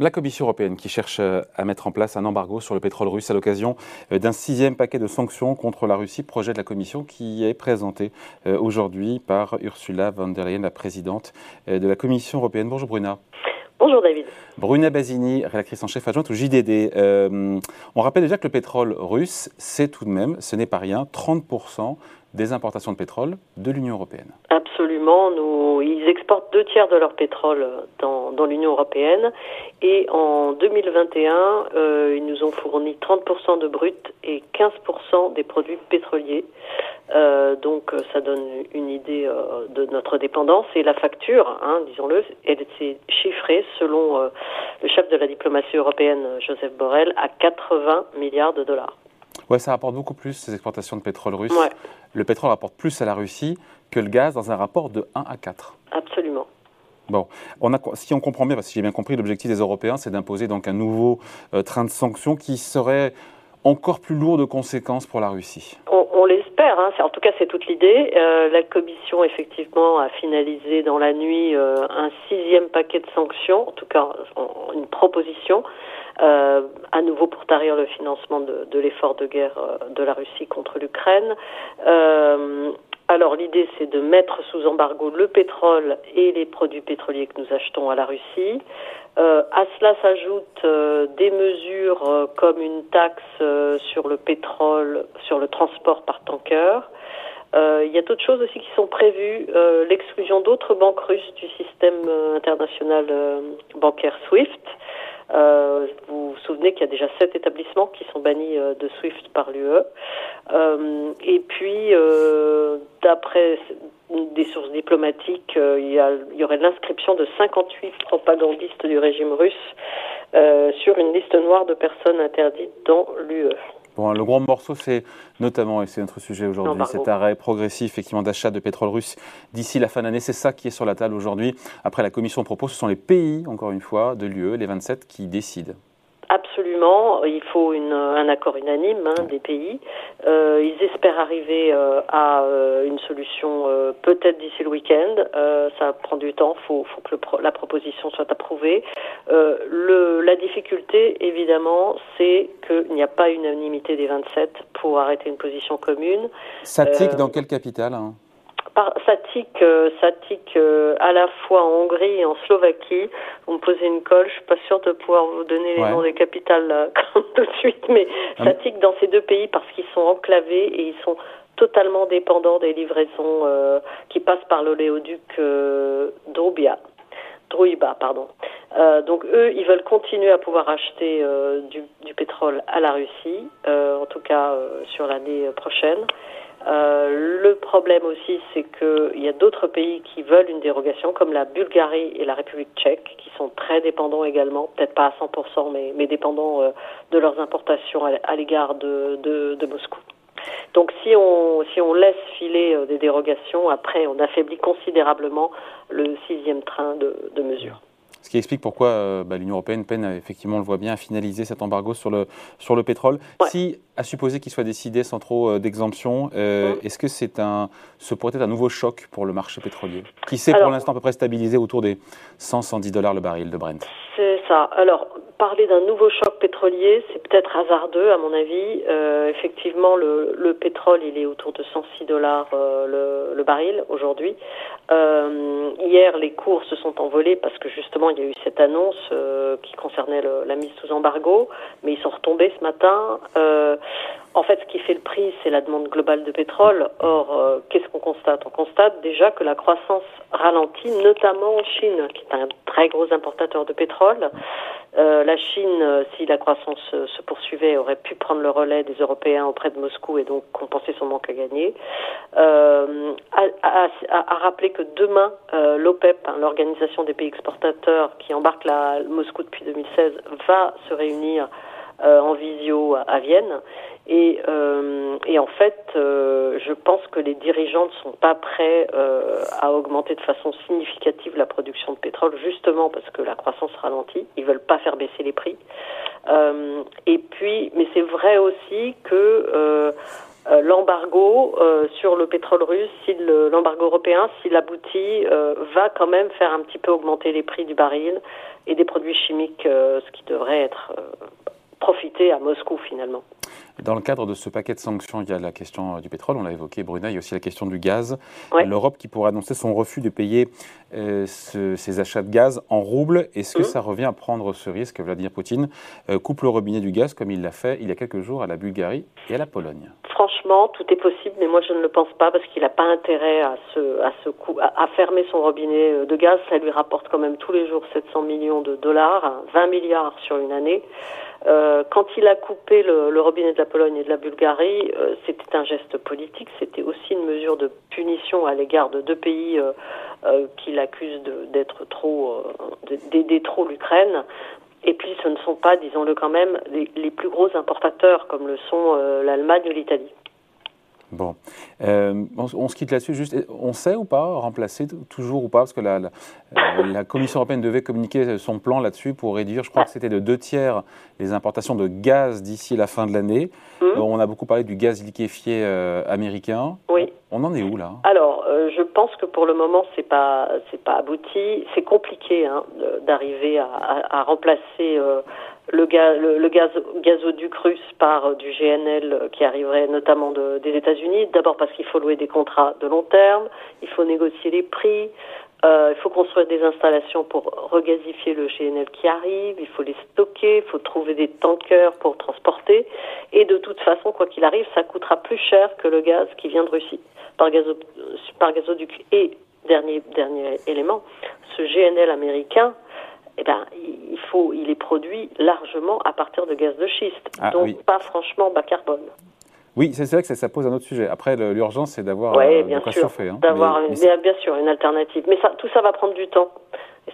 La Commission européenne qui cherche euh, à mettre en place un embargo sur le pétrole russe à l'occasion euh, d'un sixième paquet de sanctions contre la Russie, projet de la Commission qui est présenté euh, aujourd'hui par Ursula von der Leyen, la présidente de la Commission européenne. Bonjour Bruna. Bonjour David. Bruna Basini, rédactrice en chef adjointe au JDD. on rappelle déjà que le pétrole russe, c'est tout de même, ce n'est pas rien, 30% des importations de pétrole de l'Union européenne. Absolument. Nous, ils exportent deux tiers de leur pétrole dans, l'Union européenne. Et en 2021, euh, ils nous ont fourni 30% de brut et 15% des produits pétroliers. Euh, donc ça donne une idée euh, de notre dépendance. Et la facture, hein, disons-le, elle s'est chiffrée selon euh, le chef de la diplomatie européenne, Joseph Borrell, à 80 milliards de dollars. Ouais, ça rapporte beaucoup plus ces exportations de pétrole russe. Le pétrole rapporte plus à la Russie que le gaz dans un rapport de 1 à 4. Absolument. Bon, on a, si on comprend bien, parce que j'ai bien compris, l'objectif des Européens, c'est d'imposer donc un nouveau euh, train de sanctions qui serait encore plus lourd de conséquences pour la Russie. On, l'espère, hein. en tout cas c'est toute l'idée. Euh, la Commission effectivement a finalisé dans la nuit euh, un sixième paquet de sanctions, en tout cas une proposition euh, à nouveau pour tarir le financement de, l'effort de guerre euh, de la Russie contre l'Ukraine. Euh, alors l'idée c'est de mettre sous embargo le pétrole et les produits pétroliers que nous achetons à la Russie. Euh, à cela s'ajoutent des mesures comme une taxe sur le pétrole, sur le transport par tanker. Il y a d'autres choses aussi qui sont prévues, l'exclusion d'autres banques russes du système international bancaire SWIFT. Euh, qu'il y a déjà sept établissements qui sont bannis euh, de SWIFT par l'UE. Euh, et puis, d'après des sources diplomatiques, il y, a, il, y aurait l'inscription de 58 propagandistes du régime russe sur une liste noire de personnes interdites dans l'UE. Bon, le gros morceau, c'est notamment, et c'est notre sujet aujourd'hui, cet arrêt progressif effectivement d'achat de pétrole russe d'ici la fin d'année. C'est ça qui est sur la table aujourd'hui. Après, la Commission propose, ce sont les pays, encore une fois, de l'UE, les 27, qui décident. Absolument, il faut une, un accord unanime hein, des pays. Euh, ils espèrent arriver euh, à euh, une solution euh, peut-être d'ici le week-end. Ça prend du temps, il faut, faut, que la proposition soit approuvée. Le, la difficulté, évidemment, c'est qu'il n'y a pas unanimité des 27 pour arrêter une position commune. Ça tique dans quelle capitale hein? Ça tique, euh, ça tique euh, à la fois en Hongrie et en Slovaquie. Vous me posez une colle, je suis pas sûre de pouvoir vous donner les noms des capitales tout de suite, mais ah ça tique dans ces deux pays parce qu'ils sont enclavés et ils sont totalement dépendants des livraisons euh, qui passent par l'oléoduc euh, Drubia. Druiba, pardon. Euh, donc eux, ils veulent continuer à pouvoir acheter du, du, pétrole à la Russie, en tout cas sur l'année prochaine. Euh, le problème aussi, c'est qu'il y a d'autres pays qui veulent une dérogation, comme la Bulgarie et la République tchèque, qui sont très dépendants également, peut-être pas à 100%, mais, dépendants euh, de leurs importations à, l'égard de, Moscou. Donc si on, laisse filer euh, des dérogations, après on affaiblit considérablement le sixième train de mesures. Ce qui explique pourquoi euh, bah, l'Union européenne peine, effectivement, on le voit bien, à finaliser cet embargo sur le, sur le pétrole. Si, à supposer qu'il soit décidé sans trop euh, d'exemption, euh, est-ce que c'est un, ce pourrait être un nouveau choc pour le marché pétrolier Qui s'est pour l'instant à peu près stabilisé autour des 100-110 dollars le baril de Brent? C'est ça. Alors, parler d'un nouveau choc pétrolier, c'est peut-être hasardeux à mon avis. Euh, effectivement, le, le, pétrole, il est autour de 106 dollars euh, le, baril aujourd'hui. Euh, hier, les cours se sont envolés parce que justement, il y a eu cette annonce qui concernait la mise sous embargo, mais ils sont retombés ce matin. En fait, ce qui fait le prix, c'est la demande globale de pétrole. Or, qu'est-ce qu'on constate? On constate déjà que la croissance ralentit, notamment en Chine, qui est un très gros importateur de pétrole. Euh, la Chine, euh, si la croissance se poursuivait, aurait pu prendre le relais des Européens auprès de Moscou et donc compenser son manque à gagner. Euh, a, rappelé que demain, euh, l'OPEP, hein, l'organisation des pays exportateurs qui embarque la, Moscou depuis 2016, va se réunir euh, en visio à, Vienne. Et, euh, et en fait, euh, je pense que les dirigeants ne sont pas prêts à augmenter de façon significative la production de pétrole, justement parce que la croissance ralentit. Ils veulent pas faire baisser les prix. et puis, mais c'est vrai aussi que l'embargo sur le pétrole russe, si l'embargo européen, s'il aboutit, va quand même faire un petit peu augmenter les prix du baril et des produits chimiques, ce qui devrait être profiter à Moscou finalement. Dans le cadre de ce paquet de sanctions, il y a la question euh, du pétrole, on l'a évoqué, Bruna, il y a aussi la question du gaz. L'Europe qui pourrait annoncer son refus de payer euh, ses achats de gaz en roubles. Est-ce que mmh. ça revient à prendre ce risque Vladimir Poutine? Euh, coupe le robinet du gaz comme il l'a fait il y a quelques jours à la Bulgarie et à la Pologne. Franchement, tout est possible, mais moi je ne le pense pas parce qu'il n'a pas intérêt à, se, à, se à, fermer son robinet de gaz. Ça lui rapporte quand même tous les jours 700 millions de dollars, 20 hein, milliards sur une année. Euh, quand il a coupé le, robinet de la Pologne et de la Bulgarie, euh, c'était un geste politique, c'était aussi une mesure de punition à l'égard de deux pays euh, qu'il accuse d'être trop, d'aider trop l'Ukraine. Et puis, ce ne sont pas, disons-le quand même, les, plus gros importateurs comme le sont l'Allemagne ou l'Italie. Bon, euh, on, se quitte là-dessus. Juste, on sait ou pas remplacer toujours ou pas, parce que la, la, Commission européenne devait communiquer son plan là-dessus pour réduire, je crois que c'était de deux tiers les importations de gaz d'ici la fin de l'année. Mmh. Euh, on a beaucoup parlé du gaz liquéfié euh, américain. Oui. On en est où là? Alors, je pense que pour le moment, c'est pas c'est pas abouti. C'est compliqué hein, d'arriver à, remplacer le, gaz, le, gaz, gazoduc russe par euh, du GNL euh, qui arriverait notamment de, des États-Unis. D'abord parce qu'il faut louer des contrats de long terme, il faut négocier les prix, euh, il faut construire des installations pour regazifier le GNL qui arrive, il faut les stocker, il faut trouver des tankers pour transporter. Et de toute façon, quoi qu'il arrive, ça coûtera plus cher que le gaz qui vient de Russie par, gazo, par gazoduc. Et dernier, dernier élément, ce GNL américain, eh ben, il, faut, il est produit largement à partir de gaz de schiste, ah, donc pas franchement bas carbone. Oui, c'est vrai que ça, pose un autre sujet. Après, l'urgence, c'est d'avoir ouais, euh, bien sûr, hein. D'avoir bien sûr une alternative. Mais ça, tout ça va prendre du temps.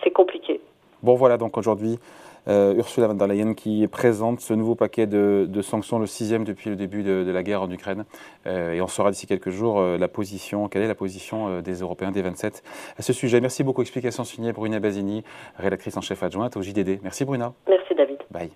C'est compliqué. Bon, voilà, donc aujourd'hui, euh, Ursula von der Leyen qui présente ce nouveau paquet de, sanctions, le sixième depuis le début de, la guerre en Ukraine. Euh, et on saura d'ici quelques jours euh, la position, quelle est la position des Européens, des 27 à ce sujet. Merci beaucoup. Explication signée Bruna Basini, rédactrice en chef adjointe au JDD. Merci Bruna. Merci David. Bye.